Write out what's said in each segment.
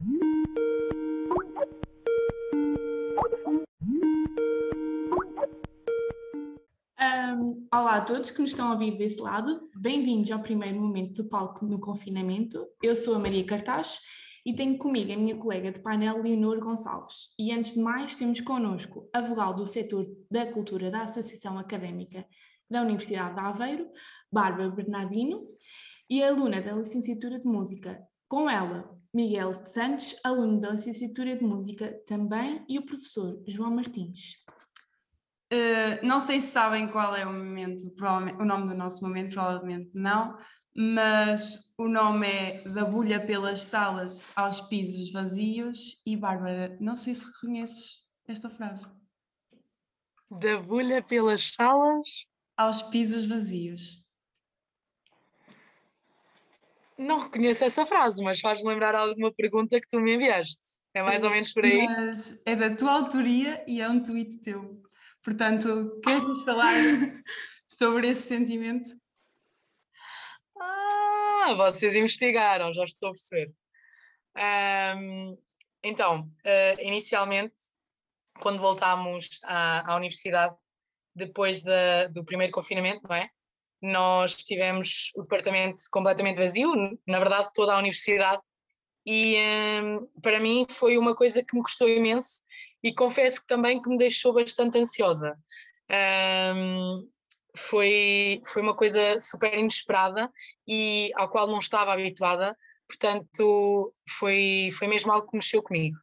Um, olá a todos que nos estão a ouvir desse lado, bem-vindos ao primeiro momento do palco no confinamento. Eu sou a Maria Cartaz e tenho comigo a minha colega de painel Leonor Gonçalves. E antes de mais, temos connosco a vogal do setor da cultura da Associação Académica da Universidade de Aveiro, Bárbara Bernardino, e aluna da licenciatura de Música. Com ela, Miguel Santos, aluno da licenciatura de Música também, e o professor João Martins. Uh, não sei se sabem qual é o momento, o nome do nosso momento, provavelmente não, mas o nome é Da Bulha pelas Salas aos Pisos Vazios. E Bárbara, não sei se reconheces esta frase. Da Bulha pelas Salas aos Pisos Vazios. Não reconheço essa frase, mas faz lembrar alguma pergunta que tu me enviaste. É mais ou menos por aí? Mas é da tua autoria e é um tweet teu. Portanto, queres falar sobre esse sentimento? Ah, vocês investigaram, já estou a perceber. Um, então, uh, inicialmente, quando voltámos à, à universidade, depois da, do primeiro confinamento, não é? Nós tivemos o departamento completamente vazio, na verdade toda a universidade, e um, para mim foi uma coisa que me custou imenso e confesso que também que me deixou bastante ansiosa. Um, foi, foi uma coisa super inesperada e ao qual não estava habituada, portanto foi, foi mesmo algo que mexeu comigo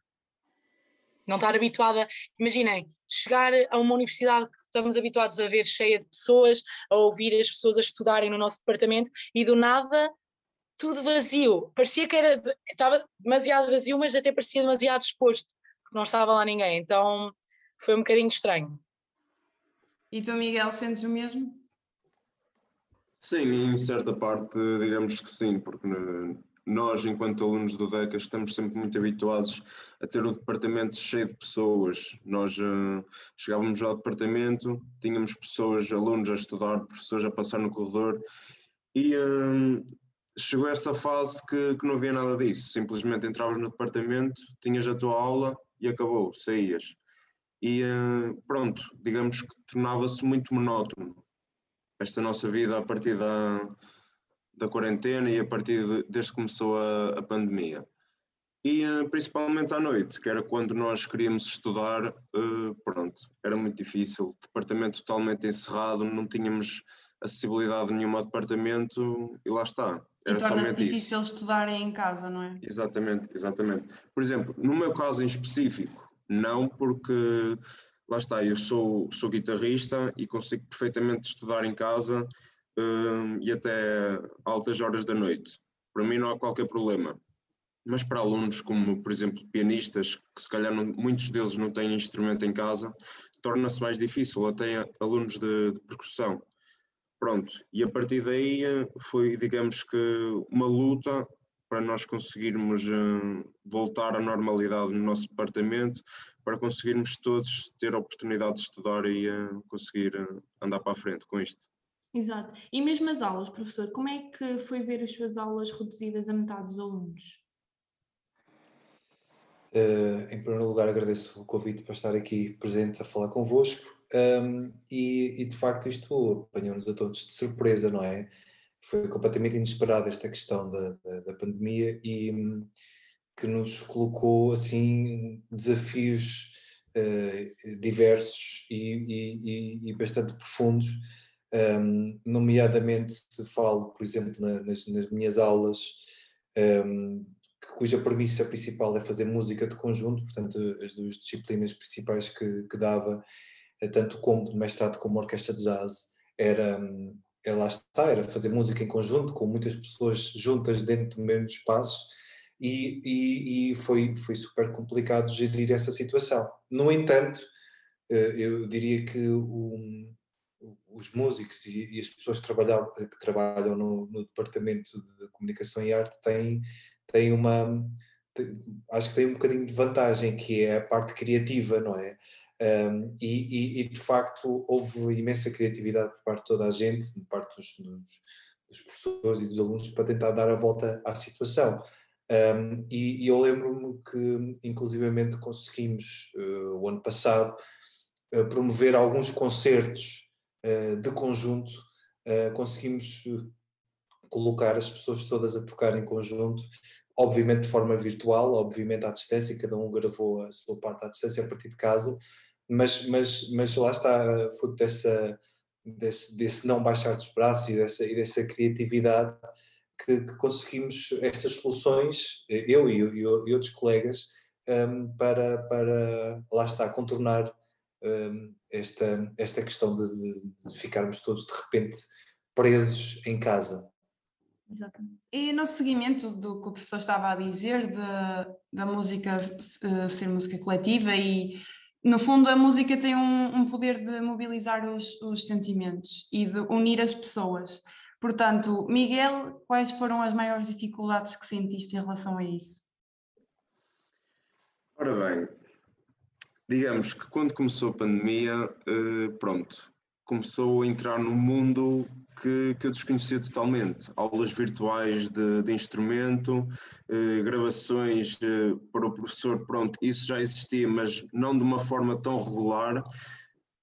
não estar habituada. Imaginem, chegar a uma universidade que estamos habituados a ver cheia de pessoas, a ouvir as pessoas a estudarem no nosso departamento e do nada tudo vazio. Parecia que era, estava demasiado vazio, mas até parecia demasiado exposto, porque não estava lá ninguém. Então foi um bocadinho estranho. E tu, Miguel, sentes o mesmo? Sim, em certa parte, digamos que sim, porque nós, enquanto alunos do DECA, estamos sempre muito habituados a ter o departamento cheio de pessoas. Nós uh, chegávamos ao departamento, tínhamos pessoas, alunos a estudar, professores a passar no corredor e uh, chegou essa fase que, que não havia nada disso. Simplesmente entravas no departamento, tinhas a tua aula e acabou, saías. E uh, pronto, digamos que tornava-se muito monótono esta nossa vida a partir da da quarentena e a partir de, desde que começou a, a pandemia. E uh, principalmente à noite, que era quando nós queríamos estudar, uh, pronto, era muito difícil. Departamento totalmente encerrado, não tínhamos acessibilidade nenhuma ao departamento e lá está. Era e somente difícil isso. estudar em casa, não é? Exatamente, exatamente. Por exemplo, no meu caso em específico, não, porque lá está, eu sou, sou guitarrista e consigo perfeitamente estudar em casa uh, e até altas horas da noite. Para mim não há qualquer problema. Mas para alunos como, por exemplo, pianistas, que se calhar não, muitos deles não têm instrumento em casa, torna-se mais difícil, até alunos de, de percussão. Pronto, e a partir daí eh, foi, digamos que, uma luta para nós conseguirmos uh, voltar à normalidade no nosso departamento, para conseguirmos todos ter a oportunidade de estudar e uh, conseguir uh, andar para a frente com isto. Exato. E mesmo as aulas, professor, como é que foi ver as suas aulas reduzidas a metade dos alunos? Uh, em primeiro lugar, agradeço o convite para estar aqui presente a falar convosco um, e, e, de facto isto apanhou-nos a todos de surpresa, não é? Foi completamente inesperada esta questão da, da, da pandemia e um, que nos colocou assim desafios uh, diversos e, e, e bastante profundos um, nomeadamente se falo, por exemplo, na, nas, nas, minhas aulas, um, cuja premissa principal é fazer música de conjunto, portanto as duas disciplinas principais que, que dava, eh, tanto como mestrado como orquestra de jazz, era, era lá está, era fazer música em conjunto, com muitas pessoas juntas dentro do mesmo espaço, e, e, e foi, foi super complicado gerir essa situação. No entanto, eh, eu diria que o, os músicos e, e, as pessoas que trabalham, que trabalham no, no, departamento de comunicação e arte têm, têm uma acho que têm um bocadinho de vantagem que é a parte criativa, não é? Um, e, e, e, de facto houve imensa criatividade por parte de toda a gente, de parte dos, dos, dos, professores e dos alunos para tentar dar a volta à situação. Um, e, e, eu lembro-me que, inclusivamente, conseguimos, uh, o ano passado, uh, promover alguns concertos de conjunto, conseguimos colocar as pessoas todas a tocar em conjunto, obviamente de forma virtual, obviamente à distância, cada um gravou a sua parte à distância a partir de casa, mas, mas, mas lá está, fruto dessa, desse, desse não baixar dos braços e dessa, e dessa criatividade que, que conseguimos estas soluções, eu e, e, outros colegas, um, para, para, lá está, contornar um, esta, esta questão de, de, ficarmos todos de repente presos em casa. Exatamente. E no seguimento do que o professor estava a dizer, de, da música uh, ser música coletiva e no fundo, a música tem um, um poder de mobilizar os, os, sentimentos e de unir as pessoas. Portanto, Miguel, quais foram as maiores dificuldades que sentiste em relação a isso? Ora bem, digamos que quando começou a pandemia, eh, pronto, começou a entrar num mundo que, que eu desconhecia totalmente. Aulas virtuais de, de instrumento, eh, gravações eh, para o professor, pronto, isso já existia, mas não de uma forma tão regular.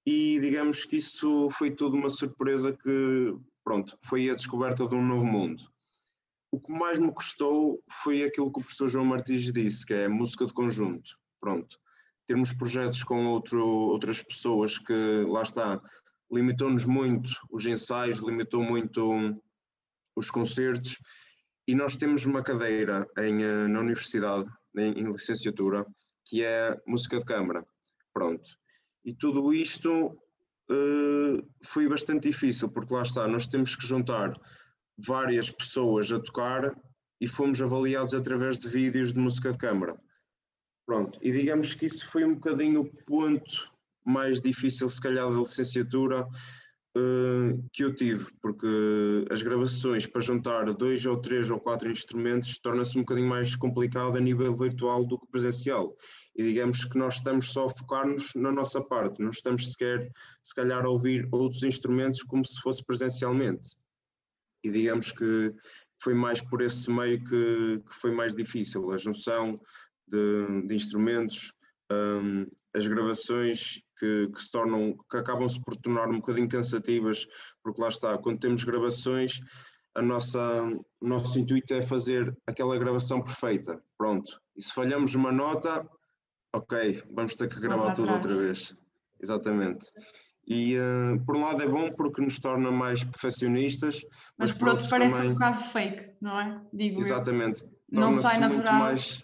E digamos que isso foi tudo uma surpresa que, pronto, foi a descoberta de um novo mundo. O que mais me custou foi aquilo que o professor João Martins disse, que é música de conjunto. Pronto, termos projetos com outro, outras pessoas que, lá está, limitou-nos muito os ensaios, limitou muito os concertos e nós temos uma cadeira em, eh, na universidade, em, em licenciatura, que é música de câmara. Pronto. E tudo isto uh, foi bastante difícil, porque lá está, nós temos que juntar várias pessoas a tocar e fomos avaliados através de vídeos de música de câmara. Pronto, e digamos que isso foi um bocadinho o ponto mais difícil, se calhar, da licenciatura uh, que eu tive, porque as gravações para juntar dois ou três ou quatro instrumentos torna-se um bocadinho mais complicado a nível virtual do que presencial. E digamos que nós estamos só a focar-nos na nossa parte, não estamos sequer, se calhar, a ouvir outros instrumentos como se fosse presencialmente. E digamos que foi mais por esse meio que, que foi mais difícil, a junção de, de instrumentos, um, as gravações que, que, se tornam, que acabam-se por tornar um bocadinho cansativas, porque lá está, quando temos gravações, a nossa, o nosso intuito é fazer aquela gravação perfeita, pronto. E se falhamos uma nota, ok, vamos ter que gravar tudo outra vez. Exatamente. E uh, por um lado é bom porque nos torna mais perfeccionistas, mas, mas por outro parece também... um bocado fake, não é? Digo Exatamente. Não sai natural. Mais,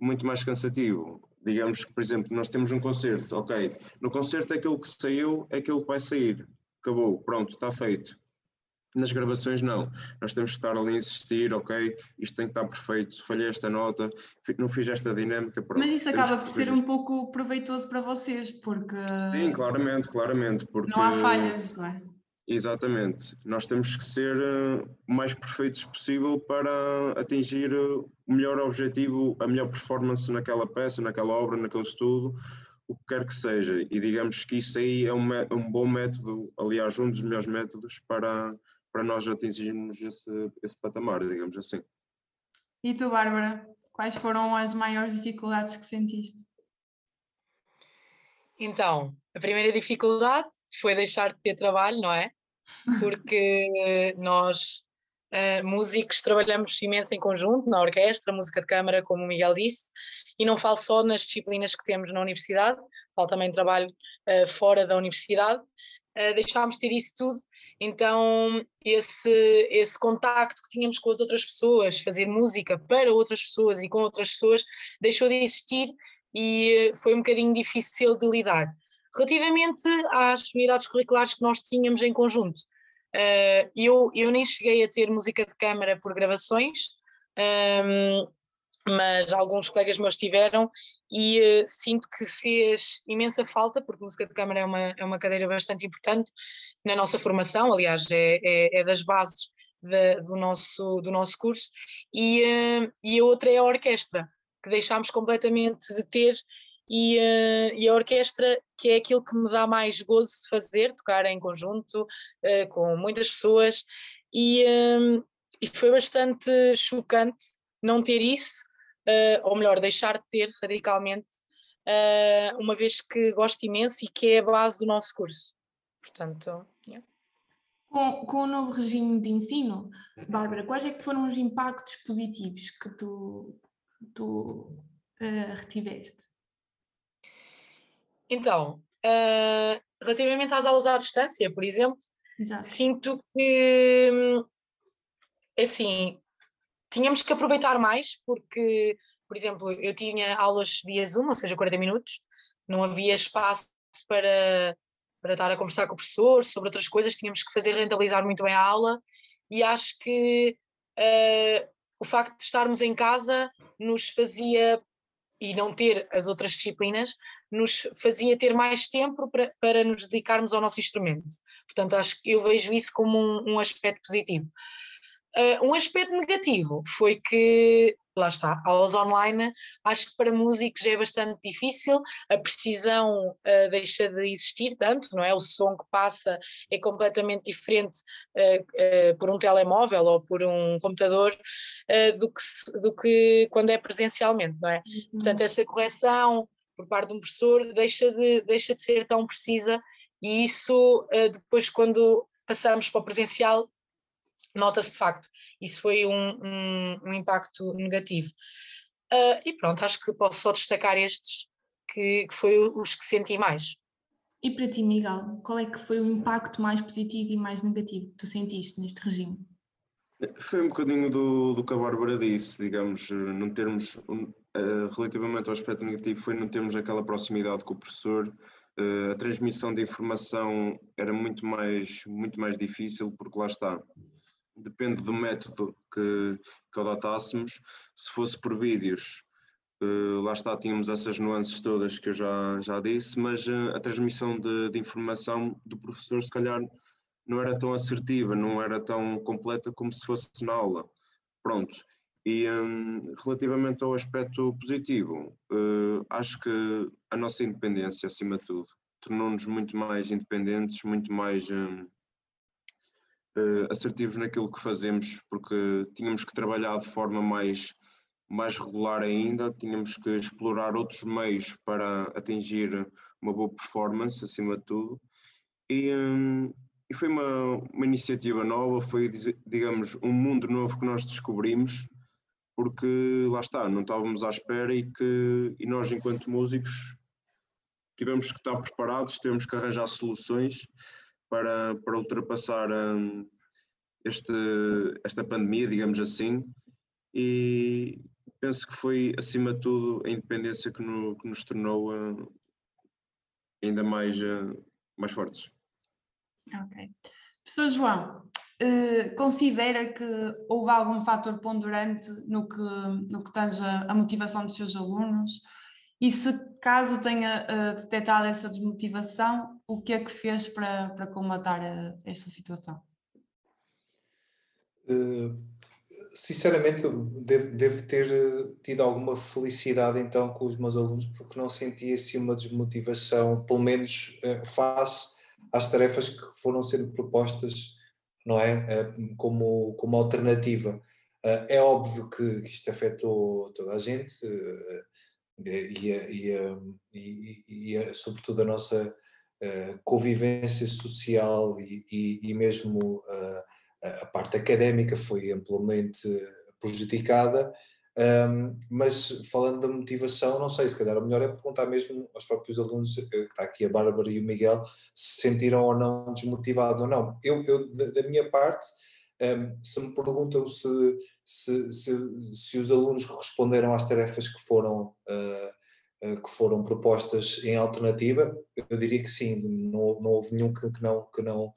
muito mais cansativo digamos que, por exemplo, nós temos um concerto, ok, no concerto aquilo que saiu é aquilo que vai sair, acabou, pronto, está feito. Nas gravações não, nós temos que estar ali a insistir, ok, isto tem que estar perfeito, falhei esta nota, não fiz esta dinâmica. Pronto, Mas isso acaba por ser um pouco proveitoso para vocês, porque... Sim, claramente, claramente. Porque... Não há falhas, não é? Exatamente. Nós temos que ser uh, o mais perfeitos possível para atingir uh, o melhor objetivo, a melhor performance naquela peça, naquela obra, naquele estudo, o que quer que seja. E digamos que isso aí é um, um bom método, aliás, um dos melhores métodos para, para nós atingirmos esse, esse patamar, digamos assim. E tu, Bárbara, quais foram as maiores dificuldades que sentiste? Então, a primeira dificuldade foi deixar de ter trabalho, não é? Porque nós, uh, músicos, trabalhamos imenso em conjunto, na orquestra, música de câmara, como o Miguel disse, e não falo só nas disciplinas que temos na universidade, falo também trabalho uh, fora da universidade. Uh, deixámos de ter isso tudo, então esse, esse contacto que tínhamos com as outras pessoas, fazer música para outras pessoas e com outras pessoas, deixou de existir e foi um bocadinho difícil de lidar. Relativamente às unidades curriculares que nós tínhamos em conjunto, uh, eu, eu nem cheguei a ter música de câmara por gravações, ehm, mas alguns colegas meus tiveram e uh, sinto que fez imensa falta, porque música de câmara é uma, é uma cadeira bastante importante na nossa formação, aliás, é, é, é das bases de, do, nosso, do nosso curso, e, uh, e a outra é a orquestra, que deixámos completamente de ter e, uh, e, a orquestra, que é aquilo que me dá mais gozo de fazer, tocar em conjunto uh, com muitas pessoas, e, um, e, foi bastante chocante não ter isso, uh, ou melhor, deixar de ter radicalmente, uma vez que gosto imenso e que é a base do nosso curso. Portanto, yeah. com, com o novo regime de ensino, Bárbara, quais é que foram os impactos positivos que tu, tu retiveste? Então, relativamente às aulas à distância, por exemplo, Exato. sinto que, assim, tínhamos que aproveitar mais, porque, por exemplo, eu tinha aulas via Zoom, ou seja, 40 minutos, não havia espaço para, para estar a conversar com o professor sobre outras coisas, tínhamos que fazer rentabilizar muito bem a aula, e acho que uh, o facto de estarmos em casa nos fazia e não ter as outras disciplinas, nos fazia ter mais tempo para, para nos dedicarmos ao nosso instrumento. Portanto, acho que eu vejo isso como um, um aspecto positivo. Uh, um aspecto negativo foi que, lá está, aulas online, acho que para músicos é bastante difícil, a precisão uh, deixa de existir tanto, não é? O som que passa é completamente diferente uh, por um telemóvel ou por um computador do, que, do que quando é presencialmente, não é? Uhum. Portanto, essa correção por parte de um professor deixa de, deixa de ser tão precisa e isso depois quando passamos para o presencial nota-se de facto. Isso foi um, um, um impacto negativo. Uh, e pronto, acho que posso só destacar estes que, que foi os que senti mais. E para ti, Miguel, qual é que foi o impacto mais positivo e mais negativo que tu sentiste neste regime? Foi um bocadinho do, do que a Bárbara disse, digamos, não termos, uh, relativamente ao aspecto negativo, foi não termos aquela proximidade com o professor, uh, a transmissão de informação era muito mais, muito mais difícil, porque lá está, depende do método que, que adotássemos. Se fosse por vídeos, uh, lá está, tínhamos essas nuances todas que eu já, já disse, mas uh, a transmissão de, de, informação do professor, se calhar, não era tão assertiva, não era tão completa como se fosse na aula. Pronto. E um, relativamente ao aspecto positivo, uh, acho que a nossa independência, acima de tudo, tornou-nos muito mais independentes, muito mais. Um, uh, assertivos naquilo que fazemos, porque tínhamos que trabalhar de forma mais, mais regular ainda, tínhamos que explorar outros meios para atingir uma boa performance, acima de tudo. E, um, e foi uma, uma iniciativa nova, foi, digamos, um mundo novo que nós descobrimos, porque lá está, não estávamos à espera e que e nós, enquanto músicos, tivemos que estar preparados, tivemos que arranjar soluções para, para ultrapassar um, este, esta pandemia, digamos assim, e penso que foi, acima de tudo, a independência que, no, que nos tornou uh, ainda mais, uh, mais fortes. Ok. Professor João, uh, considera que houve algum fator ponderante no que, no que tange a motivação dos seus alunos? E se caso tenha uh, detectado essa desmotivação, o que é que fez para, para colmatar uh, esta situação? Uh, sinceramente, devo, devo, ter tido alguma felicidade então com os meus alunos, porque não senti assim uma desmotivação, pelo menos face às tarefas que foram sendo propostas, não é? como, como alternativa. é óbvio que, que isto afetou toda a gente e, e, e, e, sobretudo a nossa uh, convivência social e, e mesmo uh, a parte académica foi amplamente prejudicada. Um, mas falando da motivação, não sei, se calhar o melhor é perguntar mesmo aos próprios alunos, eh, que está aqui a Bárbara e o Miguel, se sentiram ou não desmotivados ou não. Eu, eu da minha parte, um, se me perguntam se, se, se, se, os alunos responderam às tarefas que foram, uh, uh, que foram propostas em alternativa, eu diria que sim, não, não houve nenhum que, que, não, que, não,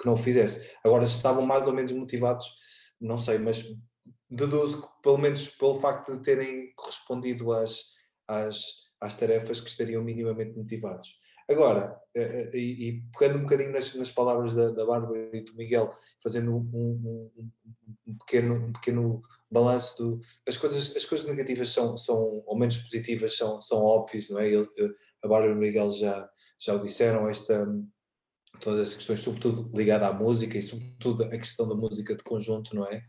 que não fizesse. Agora, se estavam mais ou menos motivados, não sei, mas deduzo que, pelo menos pelo facto de terem correspondido às, às, às tarefas, que estariam minimamente motivados. Agora, eh, eh, e, pegando um bocadinho nas, nas palavras da, da Bárbara e do Miguel, fazendo um, um, um, pequeno, um pequeno balanço do, as coisas as coisas negativas são são ou menos positivas são são óbvias não é? Eu, a Bárbara e o Miguel já já o disseram esta todas as questões sobretudo ligada à música e sobretudo a questão da música de conjunto não é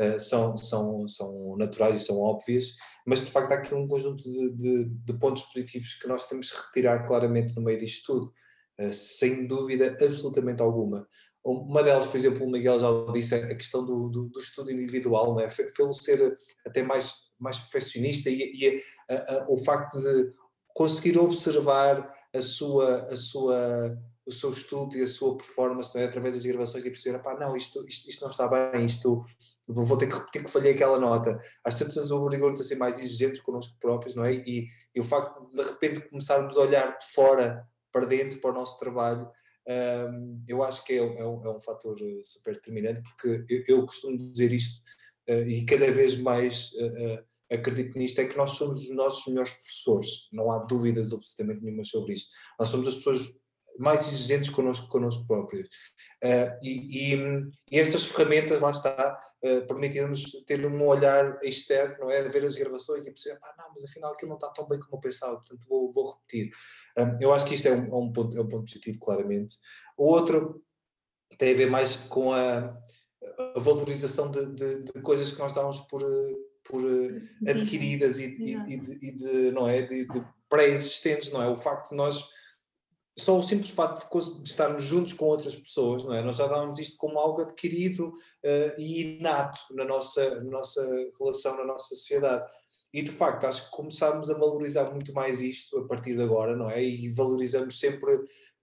uh, são, são, são naturais e são óbvias, mas de facto há aqui um conjunto de, de, de pontos positivos que nós temos que retirar claramente no meio disto tudo, uh, sem dúvida absolutamente alguma. Uma delas, por exemplo, o Miguel já disse, a questão do, do, do estudo individual, é? fê-lo ser até mais, mais perfeccionista e, e a, a, o facto de conseguir observar a sua, a sua, o seu estudo e a sua performance é? através das gravações e perceber, pá, não, isto, isto, isto não está bem, isto vou ter que repetir que falhei aquela nota. Às tantas obrigam-nos a ser mais exigentes connosco próprios, não é? E, e, o facto de de repente começarmos a olhar de fora para dentro, para o nosso trabalho, um, eu acho que é, é, um, é, um, fator eh, super determinante, porque eu, eu costumo dizer isto uh, e cada vez mais uh, uh, acredito nisto, é que nós somos os nossos melhores professores, não há dúvidas absolutamente nenhuma sobre isto. Nós somos as pessoas mais exigentes connosco, connosco próprios. E, e, e, estas ferramentas, lá está, permitiram-nos ter um olhar externo, não é? De ver as gravações e perceber, ah, não, mas afinal aquilo não está tão bem como eu pensava, portanto vou, vou repetir. Eu acho que isto é um, é um, ponto, é um ponto positivo, claramente. O outro tem a ver mais com a, a valorização de, de, de, coisas que nós dávamos por, por adquiridas e, e, e, de, e, de, não é, de pré-existentes, não é? O facto de nós só o simples facto de, de, estarmos juntos com outras pessoas, não é? Nós já dávamos isto como algo adquirido uh, e inato na nossa, nossa relação, na nossa sociedade. E de facto, acho que começámos a valorizar muito mais isto a partir de agora, não é? E valorizamos sempre,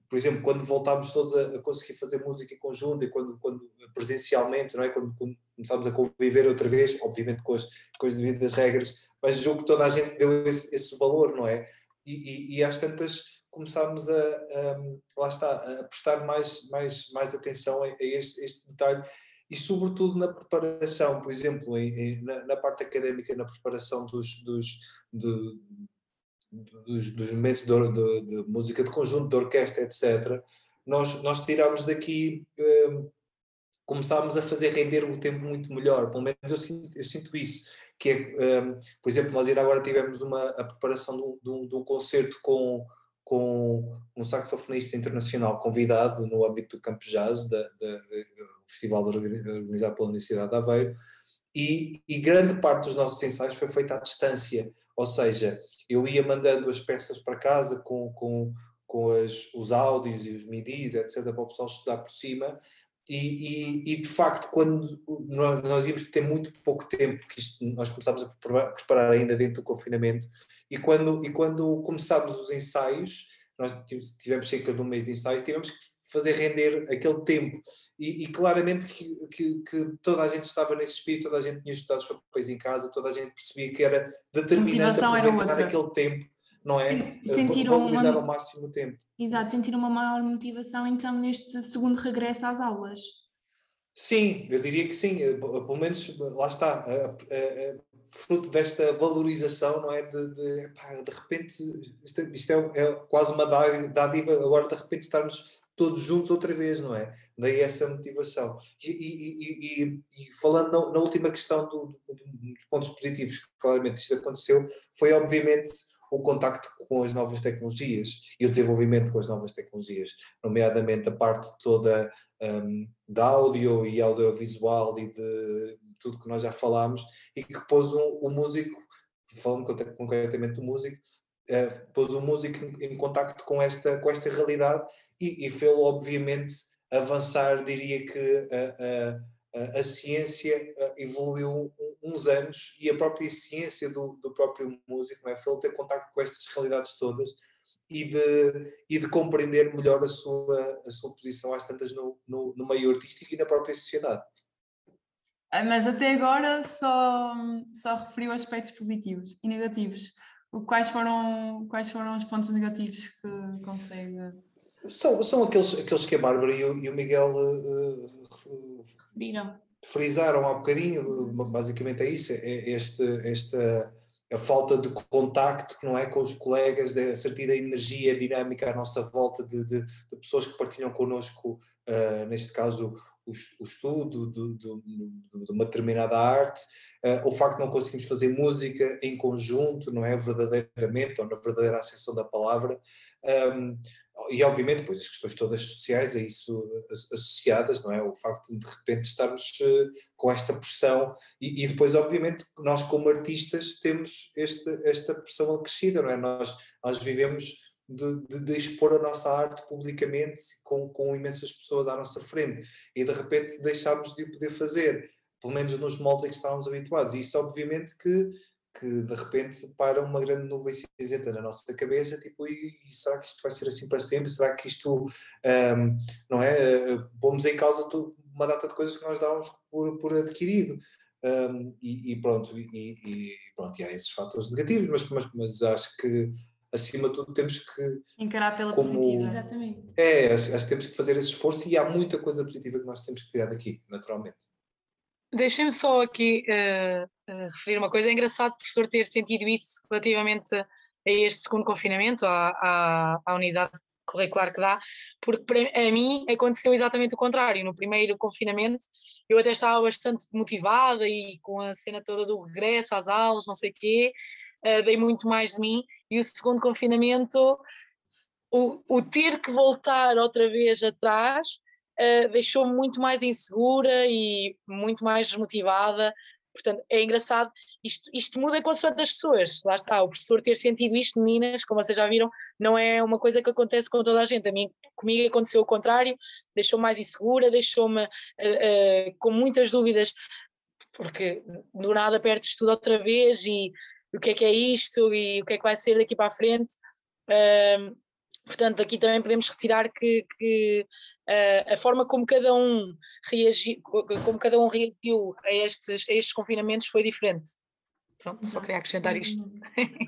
por exemplo, quando voltámos todos a, a conseguir fazer música em conjunto e quando, quando presencialmente, não é? Quando, quando começámos a conviver outra vez, obviamente com as, com as devidas regras, mas julgo que toda a gente deu esse, esse valor, não é? E, e, e às tantas começámos a, a, lá está, a prestar mais, mais, mais atenção a, a este, este detalhe e sobretudo na preparação, por exemplo, em, em, na, na, parte académica, na preparação dos, dos, dos, dos momentos de, de, de, música de conjunto, de orquestra, etc., nós, nós tirámos daqui, um, começámos a fazer render o tempo muito melhor, pelo menos eu sinto, eu sinto isso, que é, um, por exemplo, nós agora tivemos uma, a preparação de um, de um concerto com com um saxofonista internacional convidado no âmbito do Campo Jazz, da, da, do festival organizado pela Universidade de Aveiro, e, e, grande parte dos nossos ensaios foi feita à distância, ou seja, eu ia mandando as peças para casa com, com, com as, os áudios e os midis, etc., para o pessoal estudar por cima, e, e, e, de facto, quando nós, nós íamos ter muito pouco tempo, porque isto, nós começámos a preparar ainda dentro do confinamento, e quando, e quando começámos os ensaios, nós tivemos cerca de um mês de ensaios, tivemos que fazer render aquele tempo, e, e claramente que, que, que, toda a gente estava nesse espírito, toda a gente tinha estudado os papéis em casa, toda a gente percebia que era determinante aproveitar aquele tempo não é? Sentiram Valorizar uma... ao máximo o tempo. Exato, sentiram uma maior motivação então neste segundo regresso às aulas. Sim, eu diria que sim, eh, pelo menos lá está, fruto desta valorização, não é? De, de, pá, de repente, isto, isto é, é, quase uma dádiva, agora de repente estarmos todos juntos outra vez, não é? Daí essa motivação. E, e, e, e falando na, na, última questão do, do, dos pontos positivos, que claramente isto aconteceu, foi obviamente o contacto com as novas tecnologias e o desenvolvimento com as novas tecnologias, nomeadamente a parte toda um, da áudio e audiovisual e de tudo que nós já falámos, e que pôs o um, um músico, falando concretamente do músico, uh, pôs o músico em, em contacto com esta, com esta realidade e, e fez-lo, obviamente, avançar, diria que, a ciência eh, evoluiu uns anos e a própria ciência do, do próprio músico, é? foi ele ter contato com estas realidades todas e de, e de compreender melhor a sua, a sua posição às tantas no, no, no meio artístico e na própria sociedade. Ah, mas até agora só, só referiu aspectos positivos e negativos. Quais foram, quais foram os pontos negativos que consegue? São, são aqueles, aqueles que a Bárbara e o, e o Miguel uh, Viram. Frisaram há bocadinho, basicamente é isso, é este, esta a falta de contacto não é, com os colegas, de sentir a energia dinâmica à nossa volta de, de, de pessoas que partilham connosco, uh, neste caso, o, o estudo de, de, uma determinada arte, uh, o facto de não conseguirmos fazer música em conjunto, não é, verdadeiramente, ou na verdadeira acessão da palavra, um, e obviamente depois as questões todas sociais a isso associadas, não é? O facto de de repente estarmos uh, com esta pressão e, e, depois obviamente nós como artistas temos este, esta pressão acrescida, não é? Nós, nós vivemos de, de, de, expor a nossa arte publicamente com, com imensas pessoas à nossa frente e de repente deixámos de poder fazer, pelo menos nos moldes em que estávamos habituados. E isso obviamente que que de repente para uma grande nuvem cinzenta na nossa cabeça, tipo, e, e, será que isto vai ser assim para sempre? Será que isto, um, não é? Uh, pomos em causa uma data de coisas que nós dávamos por, por adquirido. Um, e, e, pronto, e, e, pronto, e há esses fatores negativos, mas, mas, mas acho que acima de tudo temos que encarar pela como, positiva, exatamente. É, acho, acho que temos que fazer esse esforço e há muita coisa positiva que nós temos que tirar daqui, naturalmente. Deixem-me só aqui uh, uh, referir uma coisa. É engraçado professor ter sentido isso relativamente a este segundo confinamento, à, à, à unidade curricular que dá, porque para mim aconteceu exatamente o contrário. No primeiro confinamento eu até estava bastante motivada e com a cena toda do regresso às aulas, não sei o quê, uh, dei muito mais de mim. E o segundo confinamento, o, o ter que voltar outra vez atrás, uh, deixou-me muito mais insegura e muito mais desmotivada. Portanto, é engraçado, isto, isto muda com a sua das pessoas. Lá está, o professor ter sentido isto, meninas, como vocês já viram, não é uma coisa que acontece com toda a gente. A mim, comigo aconteceu o contrário, deixou-me mais insegura, deixou-me uh, uh, com muitas dúvidas, porque do nada perdes tudo outra vez e o que é que é isto e o que é que vai ser daqui para a frente. Uh, portanto, aqui também podemos retirar que, que a forma como cada um reagiu, como cada um reagiu a estes, a estes confinamentos foi diferente. Pronto, só queria acrescentar isto.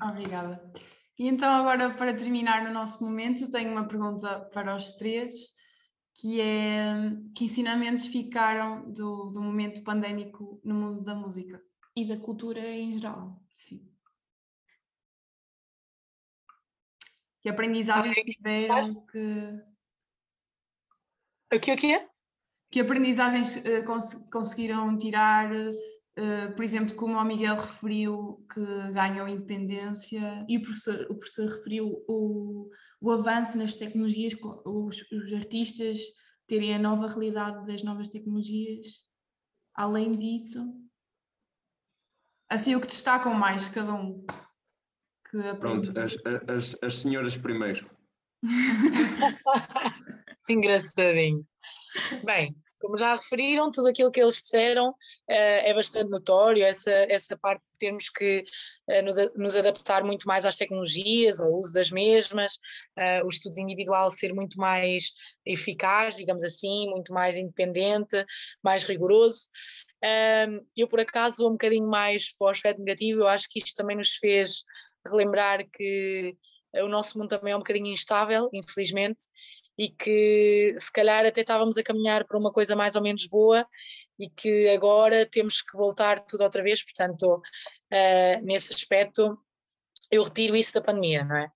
Obrigada. E então agora para terminar no nosso momento tenho uma pergunta para os três, que é que ensinamentos ficaram do, do momento pandémico no mundo da música? E da cultura em geral. Sim. Que aprendizagens tiveram que o que, o que é? Que aprendizagens uh, cons conseguiram tirar, uh, por exemplo, como o Miguel referiu, que ganham independência. E o professor, o professor referiu o, o avanço nas tecnologias, os, os artistas terem a nova realidade das novas tecnologias. Além disso. Assim, o que destacam mais cada um? Pronto, as, as, as senhoras primeiro. Engraçadinho. Bem, como já referiram, tudo aquilo que eles disseram uh, é bastante notório, essa, essa parte de termos que uh, nos, nos, adaptar muito mais às tecnologias, ao uso das mesmas, uh, o estudo individual ser muito mais eficaz, digamos assim, muito mais independente, mais rigoroso. eu, por acaso, vou um bocadinho mais para o aspecto negativo, eu acho que isto também nos fez relembrar que o nosso mundo também é um bocadinho instável, infelizmente, e que se calhar até estávamos a caminhar para uma coisa mais ou menos boa e que agora temos que voltar tudo outra vez, portanto, uh, nesse aspecto eu retiro isso da pandemia, não é?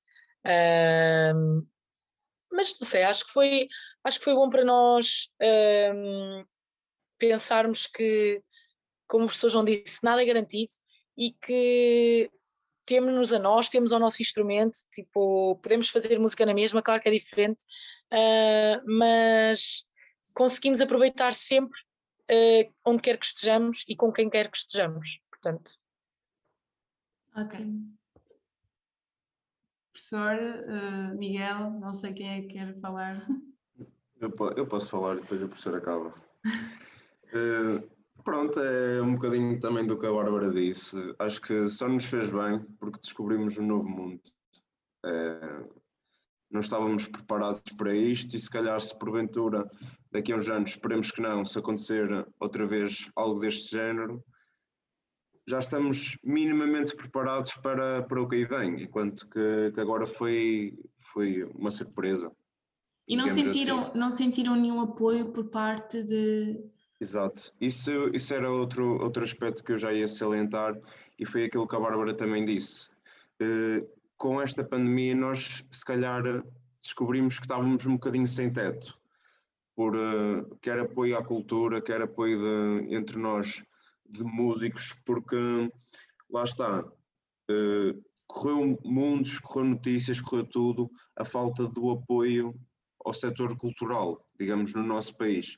Uh, mas não sei, acho que foi, acho que foi bom para nós pensarmos que, como o professor João disse, nada é garantido e que temos-nos a nós, temos ao nosso instrumento, tipo, podemos fazer música na mesma, claro que é diferente, uh, mas conseguimos aproveitar sempre uh, onde quer que estejamos e com quem quer que estejamos, portanto. Ok. Professor uh, Miguel, não sei quem é que quer falar. Eu, eu posso falar depois a professora acaba. Pronto, é um bocadinho também do que a Bárbara disse. Acho que só nos fez bem porque descobrimos um novo mundo. É, não estávamos preparados para isto e se calhar se porventura daqui a uns anos, esperemos que não, se acontecer outra vez algo deste género, já estamos minimamente preparados para, para o que aí vem, enquanto que, que agora foi, foi uma surpresa. E não sentiram, assim. não sentiram nenhum apoio por parte de Exato. Isso, isso era outro, outro aspecto que eu já ia salientar e foi aquilo que a Bárbara também disse. Uh, com esta pandemia, nós se calhar descobrimos que estávamos um bocadinho sem teto, por uh, quer apoio à cultura, quer apoio de, entre nós de músicos, porque lá está. Uh, correu mundos, correu notícias, correu tudo, a falta do apoio ao setor cultural, digamos, no nosso país.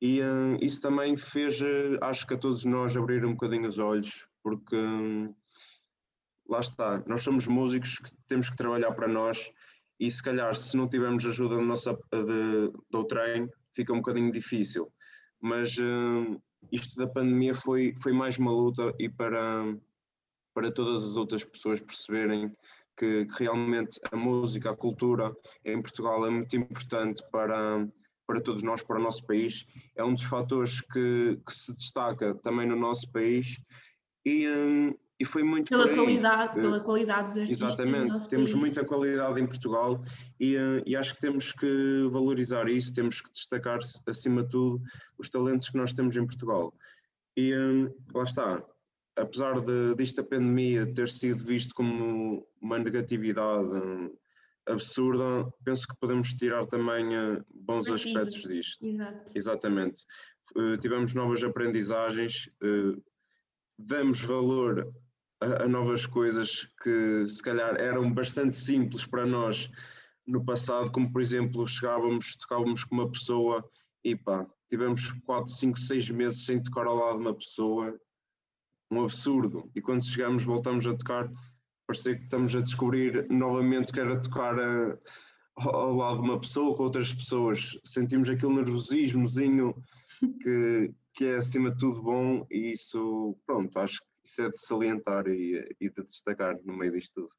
E uh, isso também fez, acho que a todos nós, abrir um bocadinho os olhos, porque lá está, nós somos músicos que temos que trabalhar para nós e se calhar se não tivermos ajuda do, nosso, de, do treino, fica um bocadinho difícil. Mas uh, isto da pandemia foi, foi mais uma luta e para, para todas as outras pessoas perceberem que, que realmente a música, a cultura em Portugal é muito importante para para todos nós, para o nosso país. É um dos fatores que, que se destaca também no nosso país e, um, e foi muito pela qualidade, pela qualidade dos artistas. Exatamente, temos país. muita qualidade em Portugal e, uh, e acho que temos que valorizar isso, temos que destacar acima de tudo os talentos que nós temos em Portugal. E um, lá está, apesar de, disto a pandemia ter sido visto como uma negatividade, absurda, penso que podemos tirar também bons aspectos disto. Exato. Exatamente. Uh, tivemos novas aprendizagens, uh, damos valor a, a, novas coisas que se calhar eram bastante simples para nós no passado, como por exemplo chegávamos, tocávamos com uma pessoa e pá, tivemos 4, 5, 6 meses sem tocar ao lado de uma pessoa, um absurdo. E quando chegamos voltamos a tocar parecia que estamos a descobrir novamente que era tocar a, eh, ao lado de uma pessoa com outras pessoas. Sentimos aquele nervosismozinho que, que é acima de tudo bom e isso, pronto, acho que isso é de salientar e, e de destacar no meio disto tudo.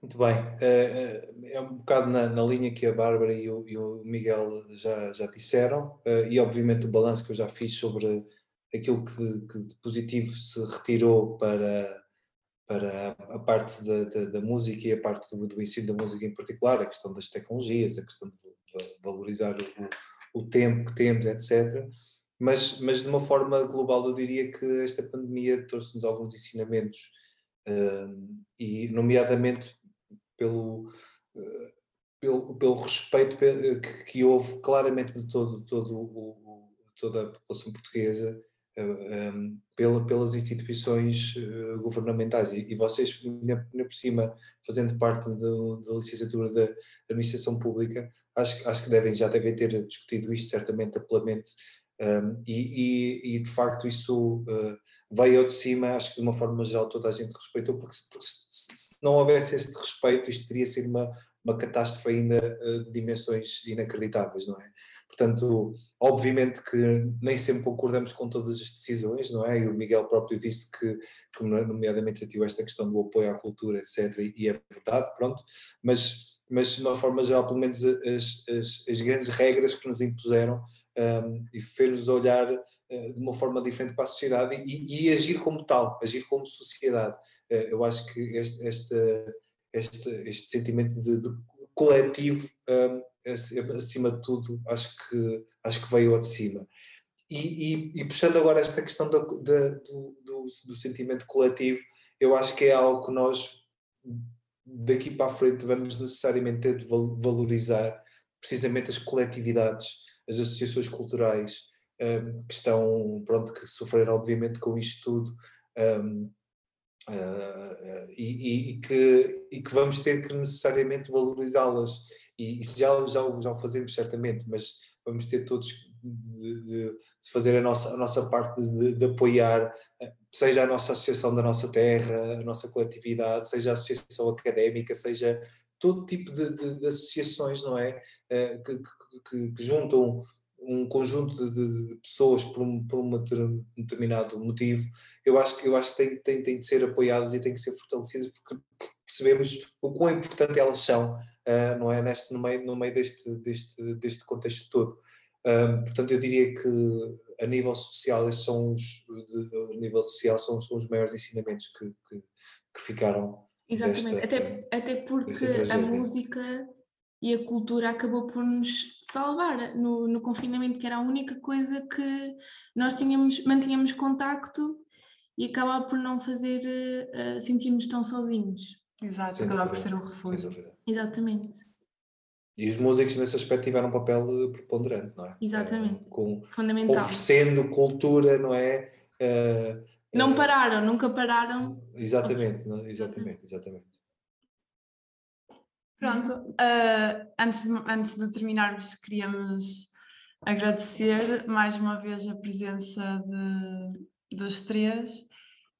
Muito bem, eh, eh, é um bocado na, na linha que a Bárbara e o, e o Miguel já, já disseram, e obviamente o balanço que eu já fiz sobre aquilo que, que de positivo se retirou para, para a parte da, da, da música e a parte do, do, ensino da música em particular, a questão das tecnologias, a questão de valorizar o, o tempo que temos, etc. Mas, mas de uma forma global eu diria que esta pandemia trouxe-nos alguns ensinamentos uh, e nomeadamente pelo, uh, pelo, pelo respeito que, que houve claramente de todo, todo o, toda a população portuguesa um, pela, pelas instituições uh, governamentais. E, e vocês, ainda por cima, fazendo parte da licenciatura da Administração Pública, acho, acho que devem, já devem ter discutido isto certamente amplamente um, e, e, e, de facto isso uh, veio de cima, acho que de uma forma geral toda a gente respeitou, porque, porque se, se, não houvesse este respeito isto teria sido uma, uma catástrofe ainda uh, de dimensões inacreditáveis, não é? Portanto, obviamente que nem sempre concordamos com todas as decisões, não é? E o Miguel próprio disse que, que nomeadamente sentiu esta questão do apoio à cultura, etc. E, é verdade, pronto, mas, mas de uma forma geral, pelo menos as, as, as grandes regras que nos impuseram um, e fez-nos olhar uh, de uma forma diferente para a sociedade e, e, agir como tal, agir como sociedade. Uh, eu acho que este, este, este, este sentimento de, de coletivo um, acima de tudo, acho que, acho que veio ao de cima. E, e, e puxando agora esta questão do, do, do, sentimento coletivo, eu acho que é algo que nós daqui para a frente vamos necessariamente ter de valorizar precisamente as coletividades, as associações culturais um, que estão, pronto, que sofreram obviamente com isto tudo um, uh, e, e, que, e que vamos ter que necessariamente valorizá-las. E isso já, já, já o fazemos certamente, mas vamos ter todos de, de, de fazer a nossa, a nossa parte de, de, apoiar, eh, seja a nossa associação da nossa terra, a nossa coletividade, seja a associação académica, seja todo tipo de, associações, não é? Eh, que, que, que juntam um conjunto de, pessoas por um, por um determinado motivo, eu acho que, eu acho que tem de ser apoiadas e tem que ser fortalecidas porque percebemos o quão importante elas são, uh, não é? Neste, no meio, no meio deste, deste, deste contexto todo. Portanto, eu diria que a nível social, esses são os, de, nível social são, são os maiores ensinamentos que, que, que ficaram. Exatamente, até, até porque a música e a cultura acabou por nos salvar no, no confinamento, que era a única coisa que nós tínhamos, mantínhamos contacto e acabava por não fazer uh, sentir-nos tão sozinhos. Exato, acabava por ser um refúgio. Exatamente. E os músicos nesse aspecto tiveram um papel preponderante, não é? Exatamente. Com, Fundamental. Oferecendo cultura, não é? Uh, Não eh, pararam, nunca pararam. Exatamente, não? exatamente, exatamente. Pronto, ah, antes, de- antes de terminarmos, queríamos agradecer mais uma vez a presença de, dos três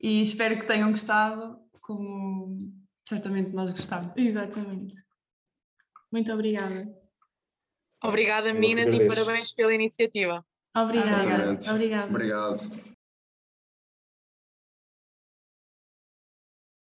e espero que tenham gostado, como certamente nós gostamos. Exatamente. Muito obrigada. Obrigada, meninas, e parabéns pela iniciativa. Obrigada. Obrigada. Obrigado.